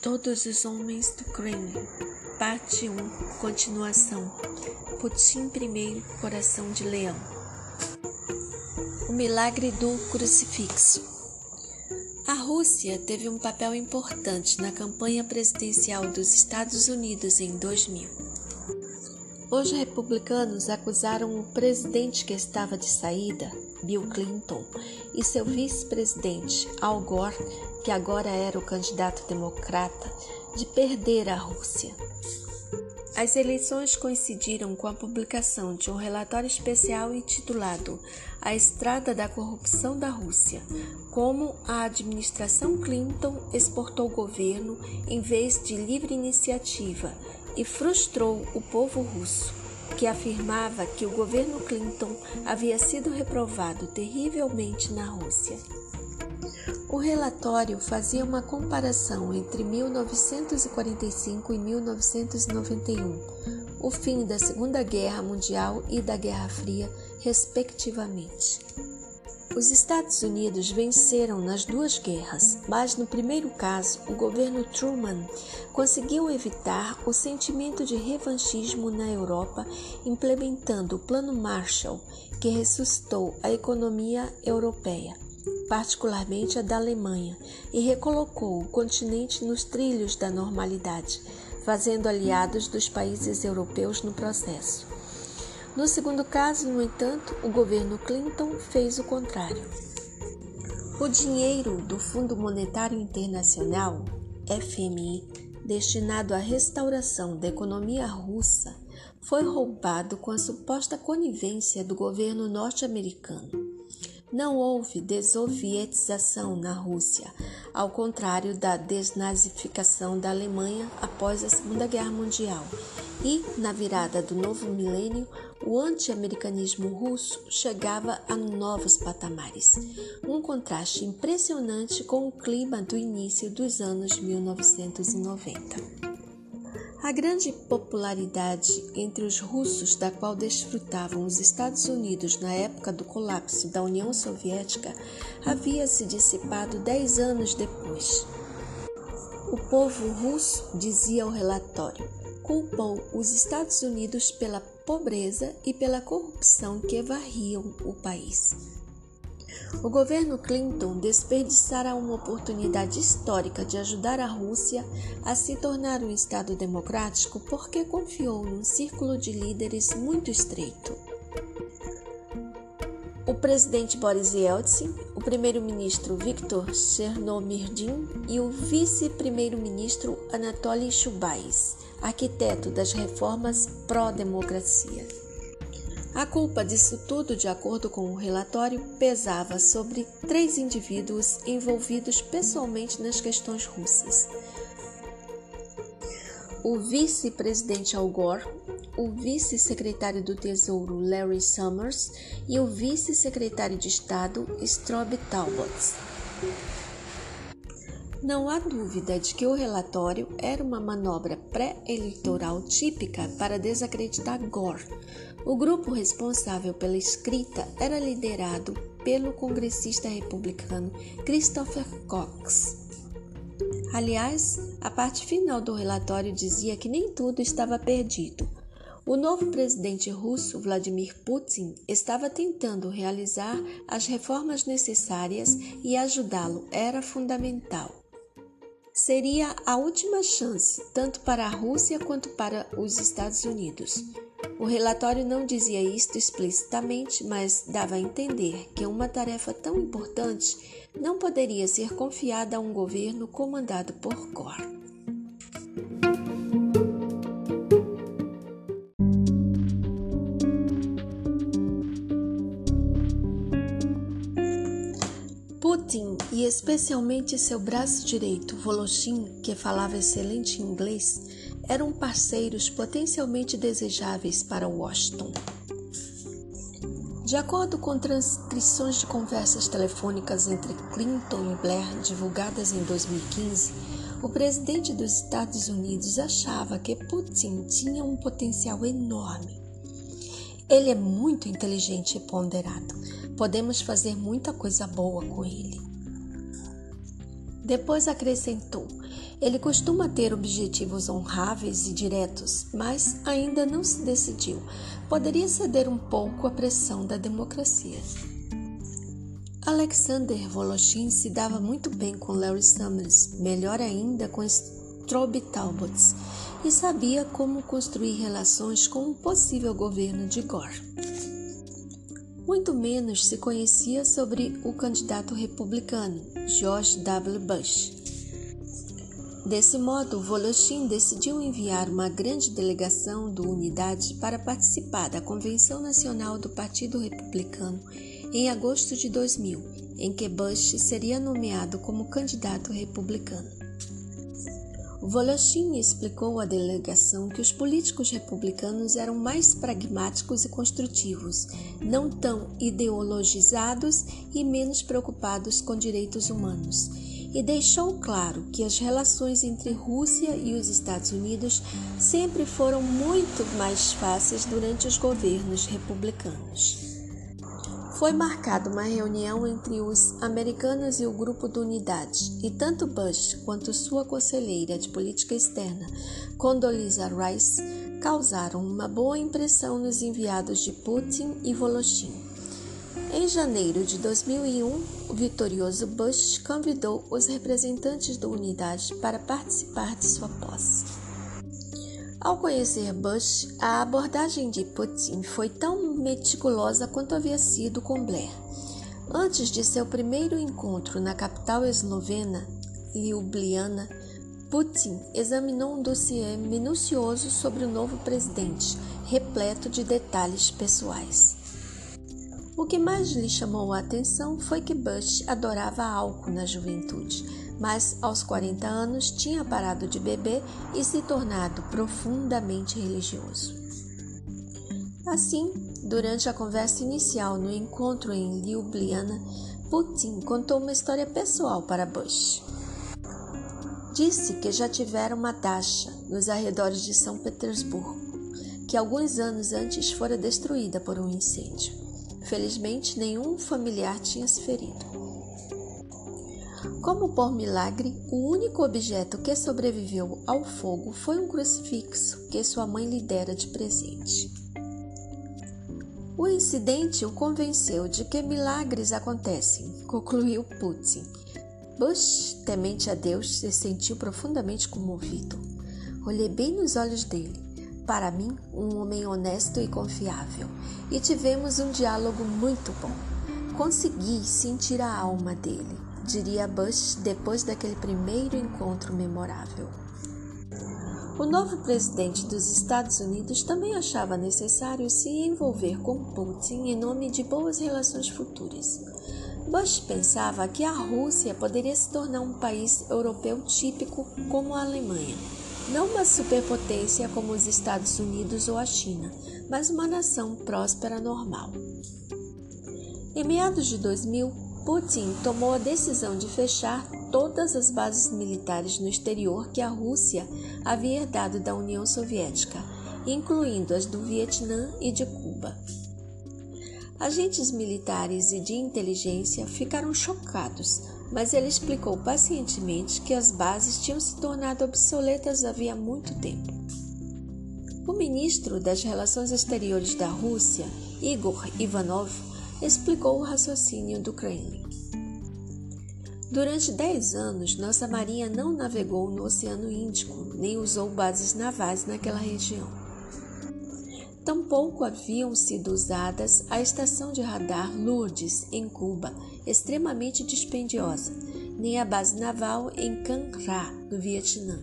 Todos os homens do Kremlin. Parte 1. Continuação. Putin I, Coração de Leão. O milagre do crucifixo. A Rússia teve um papel importante na campanha presidencial dos Estados Unidos em 2000. Os republicanos acusaram o presidente que estava de saída, Bill Clinton, e seu vice-presidente, Al Gore, que agora era o candidato democrata, de perder a Rússia. As eleições coincidiram com a publicação de um relatório especial intitulado A Estrada da Corrupção da Rússia, como a administração Clinton exportou o governo em vez de livre iniciativa e frustrou o povo russo que afirmava que o governo Clinton havia sido reprovado terrivelmente na Rússia. O relatório fazia uma comparação entre 1945 e 1991, o fim da Segunda Guerra Mundial e da Guerra Fria, respectivamente. Os Estados Unidos venceram nas duas guerras, mas no primeiro caso, o governo Truman conseguiu evitar o sentimento de revanchismo na Europa, implementando o Plano Marshall, que ressuscitou a economia europeia, particularmente a da Alemanha, e recolocou o continente nos trilhos da normalidade, fazendo aliados dos países europeus no processo. No segundo caso, no entanto, o governo Clinton fez o contrário. O dinheiro do Fundo Monetário Internacional, FMI, destinado à restauração da economia russa, foi roubado com a suposta conivência do governo norte-americano. Não houve desovietização na Rússia, ao contrário da desnazificação da Alemanha após a Segunda Guerra Mundial. E, na virada do novo milênio, o anti-americanismo russo chegava a novos patamares, um contraste impressionante com o clima do início dos anos 1990. A grande popularidade entre os russos, da qual desfrutavam os Estados Unidos na época do colapso da União Soviética, havia se dissipado dez anos depois. O povo russo, dizia o relatório, culpou os Estados Unidos pela pobreza e pela corrupção que varriam o país. O governo Clinton desperdiçara uma oportunidade histórica de ajudar a Rússia a se tornar um Estado democrático porque confiou num círculo de líderes muito estreito. O presidente Boris Yeltsin, o primeiro-ministro Viktor Chernomyrdin e o vice-primeiro-ministro Anatoly Chubais arquiteto das reformas pró-democracia. A culpa disso tudo, de acordo com o relatório, pesava sobre três indivíduos envolvidos pessoalmente nas questões russas: o vice-presidente Al Gore, o vice-secretário do Tesouro Larry Summers e o vice-secretário de Estado Strobe Talbot. Não há dúvida de que o relatório era uma manobra pré-eleitoral típica para desacreditar Gore. O grupo responsável pela escrita era liderado pelo congressista republicano Christopher Cox. Aliás, a parte final do relatório dizia que nem tudo estava perdido. O novo presidente russo, Vladimir Putin, estava tentando realizar as reformas necessárias e ajudá-lo era fundamental seria a última chance, tanto para a Rússia quanto para os Estados Unidos. O relatório não dizia isto explicitamente, mas dava a entender que uma tarefa tão importante não poderia ser confiada a um governo comandado por Gore. Especialmente seu braço direito, Voloshin, que falava excelente inglês, eram parceiros potencialmente desejáveis para Washington. De acordo com transcrições de conversas telefônicas entre Clinton e Blair divulgadas em 2015, o presidente dos Estados Unidos achava que Putin tinha um potencial enorme. Ele é muito inteligente e ponderado Podemos fazer muita coisa boa com ele. Depois acrescentou: Ele costuma ter objetivos honráveis e diretos, mas ainda não se decidiu. Poderia ceder um pouco à pressão da democracia. Alexander Voloshin se dava muito bem com Larry Summers, melhor ainda com Strobe Talbot, e sabia como construir relações com o possível governo de Gore. Muito menos se conhecia sobre o candidato republicano, George W. Bush. Desse modo, Voloshin decidiu enviar uma grande delegação do Unidade para participar da Convenção Nacional do Partido Republicano em agosto de 2000, em que Bush seria nomeado como candidato republicano. Voloshin explicou à delegação que os políticos republicanos eram mais pragmáticos e construtivos, não tão ideologizados e menos preocupados com direitos humanos, e deixou claro que as relações entre Rússia e os Estados Unidos sempre foram muito mais fáceis durante os governos republicanos foi marcada uma reunião entre os americanos e o grupo do Unidade, e tanto Bush quanto sua conselheira de política externa, Condoleezza Rice, causaram uma boa impressão nos enviados de Putin e Voloshin. Em janeiro de 2001, o vitorioso Bush convidou os representantes da Unidade para participar de sua posse. Ao conhecer Bush, a abordagem de Putin foi tão meticulosa quanto havia sido com Blair. Antes de seu primeiro encontro na capital eslovena, Ljubljana, Putin examinou um dossiê minucioso sobre o novo presidente, repleto de detalhes pessoais. O que mais lhe chamou a atenção foi que Bush adorava álcool na juventude mas aos 40 anos tinha parado de beber e se tornado profundamente religioso. Assim, durante a conversa inicial no encontro em Ljubljana, Putin contou uma história pessoal para Bush. Disse que já tivera uma taxa nos arredores de São Petersburgo, que alguns anos antes fora destruída por um incêndio. Felizmente, nenhum familiar tinha se ferido. Como por milagre, o único objeto que sobreviveu ao fogo foi um crucifixo que sua mãe lhe dera de presente. O incidente o convenceu de que milagres acontecem, concluiu Putin. Bush, temente a Deus, se sentiu profundamente comovido. Olhei bem nos olhos dele. Para mim, um homem honesto e confiável, e tivemos um diálogo muito bom. Consegui sentir a alma dele diria Bush depois daquele primeiro encontro memorável. O novo presidente dos Estados Unidos também achava necessário se envolver com Putin em nome de boas relações futuras. Bush pensava que a Rússia poderia se tornar um país europeu típico como a Alemanha, não uma superpotência como os Estados Unidos ou a China, mas uma nação próspera normal. Em meados de 2000, Putin tomou a decisão de fechar todas as bases militares no exterior que a Rússia havia herdado da União Soviética, incluindo as do Vietnã e de Cuba. Agentes militares e de inteligência ficaram chocados, mas ele explicou pacientemente que as bases tinham se tornado obsoletas havia muito tempo. O ministro das Relações Exteriores da Rússia, Igor Ivanov, explicou o raciocínio do Kremlin. Durante dez anos, nossa marinha não navegou no Oceano Índico, nem usou bases navais naquela região. Tampouco haviam sido usadas a estação de radar Lourdes, em Cuba, extremamente dispendiosa, nem a base naval em Ra, no Vietnã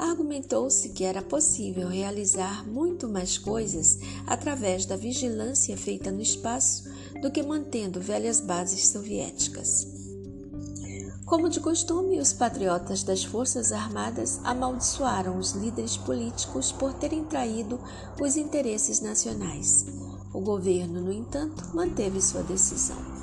argumentou-se que era possível realizar muito mais coisas através da vigilância feita no espaço do que mantendo velhas bases soviéticas. Como de costume, os patriotas das Forças Armadas amaldiçoaram os líderes políticos por terem traído os interesses nacionais. O governo, no entanto, manteve sua decisão.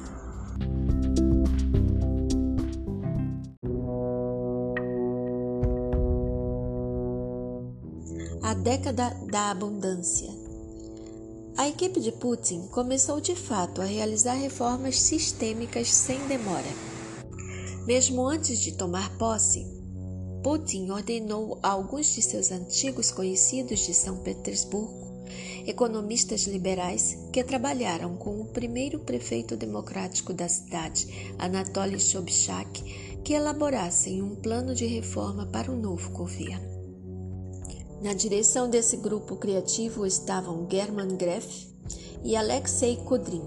a década da abundância. A equipe de Putin começou de fato a realizar reformas sistêmicas sem demora. Mesmo antes de tomar posse, Putin ordenou a alguns de seus antigos conhecidos de São Petersburgo, economistas liberais que trabalharam com o primeiro prefeito democrático da cidade, Anatoly Sobchak, que elaborassem um plano de reforma para o novo governo. Na direção desse grupo criativo estavam German Greff e Alexei Kudrin.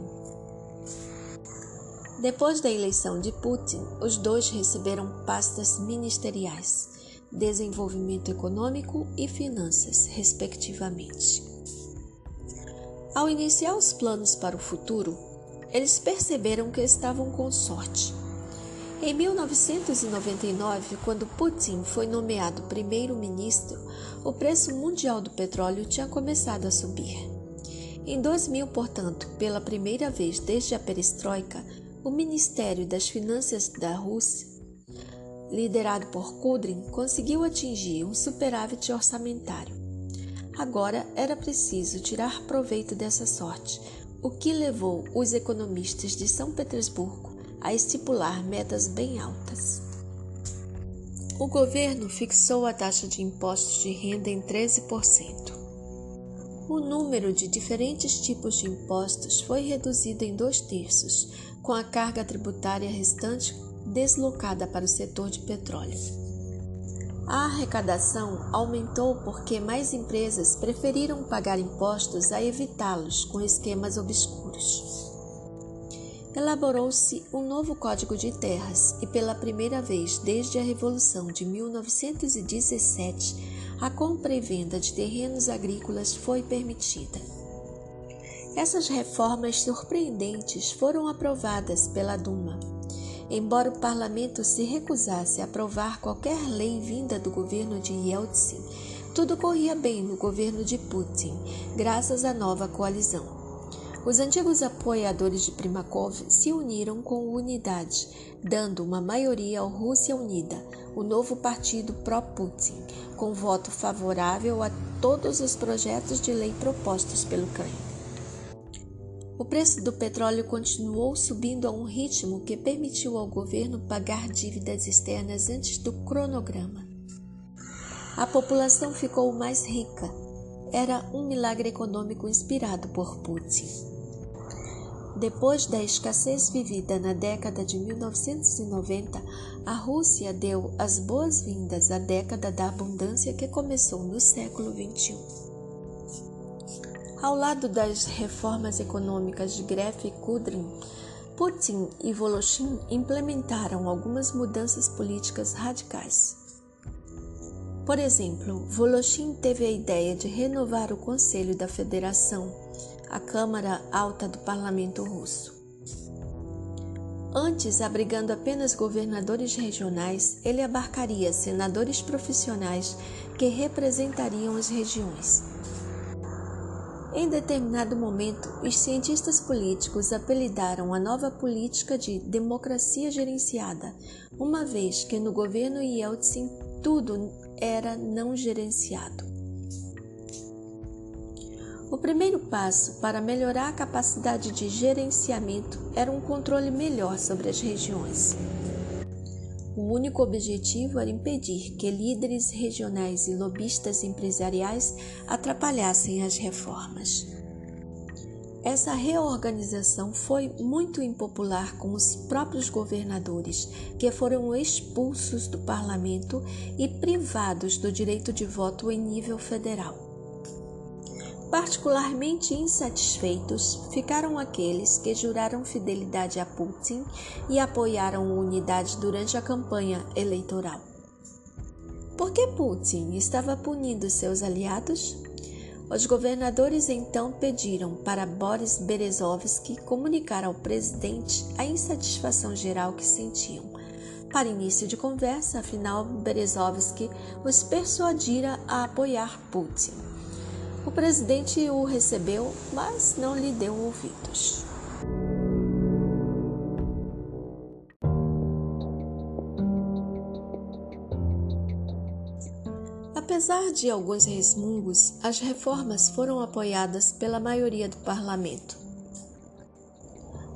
Depois da eleição de Putin, os dois receberam pastas ministeriais, desenvolvimento econômico e finanças, respectivamente. Ao iniciar os planos para o futuro, eles perceberam que estavam com sorte em 1999, quando Putin foi nomeado primeiro-ministro, o preço mundial do petróleo tinha começado a subir. Em 2000, portanto, pela primeira vez desde a perestroika, o Ministério das Finanças da Rússia, liderado por Kudrin, conseguiu atingir um superávit orçamentário. Agora era preciso tirar proveito dessa sorte, o que levou os economistas de São Petersburgo a estipular metas bem altas. O governo fixou a taxa de impostos de renda em 13%. O número de diferentes tipos de impostos foi reduzido em dois terços, com a carga tributária restante deslocada para o setor de petróleo. A arrecadação aumentou porque mais empresas preferiram pagar impostos a evitá-los com esquemas obscuros elaborou-se um novo Código de Terras e, pela primeira vez desde a Revolução de 1917, a compra e venda de terrenos agrícolas foi permitida. Essas reformas surpreendentes foram aprovadas pela Duma. Embora o parlamento se recusasse a aprovar qualquer lei vinda do governo de Yeltsin, tudo corria bem no governo de Putin, graças à nova coalizão. Os antigos apoiadores de Primakov se uniram com unidade, dando uma maioria ao Rússia Unida, o novo partido pró-Putin, com voto favorável a todos os projetos de lei propostos pelo Kremlin. O preço do petróleo continuou subindo a um ritmo que permitiu ao governo pagar dívidas externas antes do cronograma. A população ficou mais rica. Era um milagre econômico inspirado por Putin. Depois da escassez vivida na década de 1990, a Rússia deu as boas-vindas à década da abundância que começou no século XXI. Ao lado das reformas econômicas de Gref e Kudrin, Putin e Voloshin implementaram algumas mudanças políticas radicais. Por exemplo, Voloshin teve a ideia de renovar o Conselho da Federação a Câmara Alta do Parlamento Russo. Antes, abrigando apenas governadores regionais, ele abarcaria senadores profissionais que representariam as regiões. Em determinado momento, os cientistas políticos apelidaram a nova política de democracia gerenciada, uma vez que no governo Yeltsin tudo era não gerenciado. O primeiro passo para melhorar a capacidade de gerenciamento era um controle melhor sobre as regiões. O único objetivo era impedir que líderes regionais e lobistas empresariais atrapalhassem as reformas. Essa reorganização foi muito impopular com os próprios governadores, que foram expulsos do parlamento e privados do direito de voto em nível federal. Particularmente insatisfeitos ficaram aqueles que juraram fidelidade a Putin e apoiaram unidade durante a campanha eleitoral. Por que Putin estava punindo seus aliados? Os governadores então pediram para Boris Berezovsky comunicar ao presidente a insatisfação geral que sentiam. Para início de conversa, afinal, Berezovsky os persuadira a apoiar Putin. O presidente o recebeu, mas não lhe deu ouvidos. Apesar de alguns resmungos, as reformas foram apoiadas pela maioria do parlamento.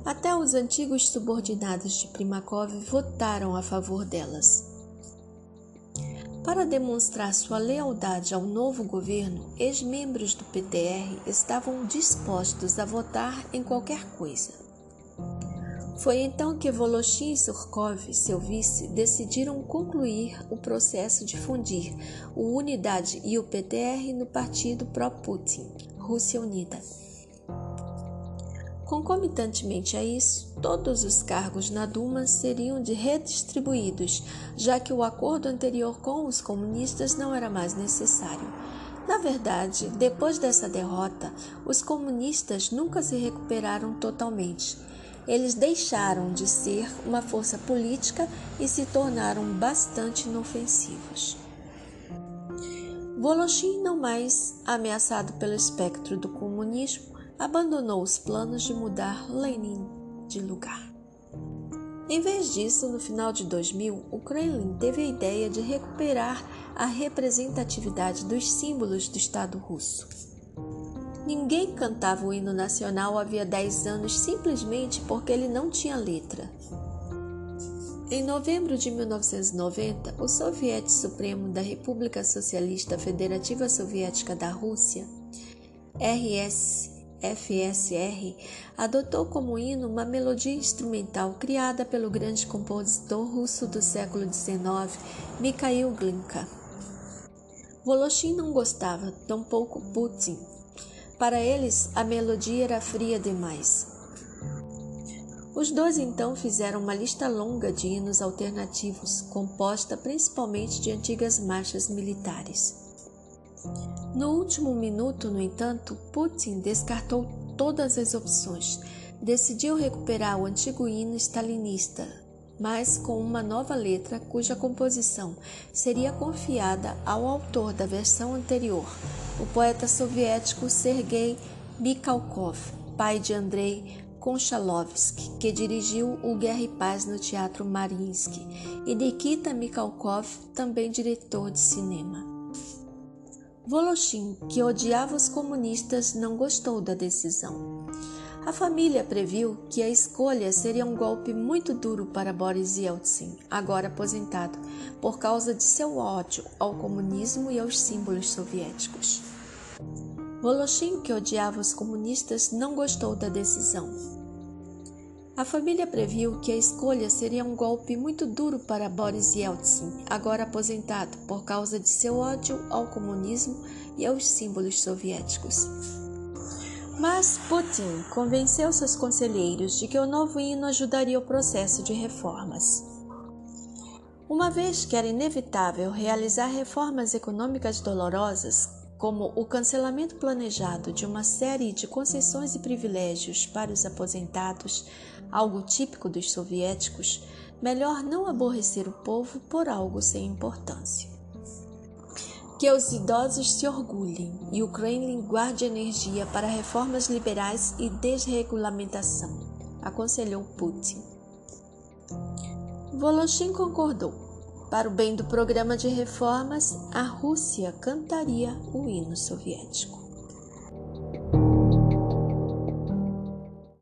Até os antigos subordinados de Primakov votaram a favor delas. Para demonstrar sua lealdade ao novo governo, ex-membros do PTR estavam dispostos a votar em qualquer coisa. Foi então que Voloshin e Surkov, seu vice, decidiram concluir o processo de fundir o Unidade e o PTR no partido pró-Putin, Rússia Unida. Concomitantemente a isso, todos os cargos na Duma seriam de redistribuídos, já que o acordo anterior com os comunistas não era mais necessário. Na verdade, depois dessa derrota, os comunistas nunca se recuperaram totalmente. Eles deixaram de ser uma força política e se tornaram bastante inofensivos. Voloshin, não mais ameaçado pelo espectro do comunismo, abandonou os planos de mudar Lenin de lugar. Em vez disso, no final de 2000, o Kremlin teve a ideia de recuperar a representatividade dos símbolos do Estado russo. Ninguém cantava o hino nacional havia 10 anos simplesmente porque ele não tinha letra. Em novembro de 1990, o Soviete Supremo da República Socialista Federativa Soviética da Rússia, RS FSR, adotou como hino uma melodia instrumental criada pelo grande compositor russo do século XIX, Mikhail Glinka. Voloshin não gostava, tampouco Putin. Para eles, a melodia era fria demais. Os dois então fizeram uma lista longa de hinos alternativos, composta principalmente de antigas marchas militares. No último minuto, no entanto, Putin descartou todas as opções. Decidiu recuperar o antigo hino stalinista, mas com uma nova letra cuja composição seria confiada ao autor da versão anterior, o poeta soviético Sergei Mikhalkov, pai de Andrei Konchalovsky, que dirigiu o Guerra e Paz no Teatro Mariinsky, e Nikita Mikhalkov, também diretor de cinema. Voloshin, que odiava os comunistas, não gostou da decisão. A família previu que a escolha seria um golpe muito duro para Boris Yeltsin, agora aposentado, por causa de seu ódio ao comunismo e aos símbolos soviéticos. Voloshin, que odiava os comunistas, não gostou da decisão. A família previu que a escolha seria um golpe muito duro para Boris Yeltsin, agora aposentado, por causa de seu ódio ao comunismo e aos símbolos soviéticos. Mas Putin convenceu seus conselheiros de que o novo hino ajudaria o processo de reformas. Uma vez que era inevitável realizar reformas econômicas dolorosas, como o cancelamento planejado de uma série de concessões e privilégios para os aposentados, algo típico dos soviéticos, melhor não aborrecer o povo por algo sem importância. Que os idosos se orgulhem e o Kremlin guarde energia para reformas liberais e desregulamentação, aconselhou Putin. Voloshin concordou. Para o bem do programa de reformas, a Rússia cantaria o hino soviético.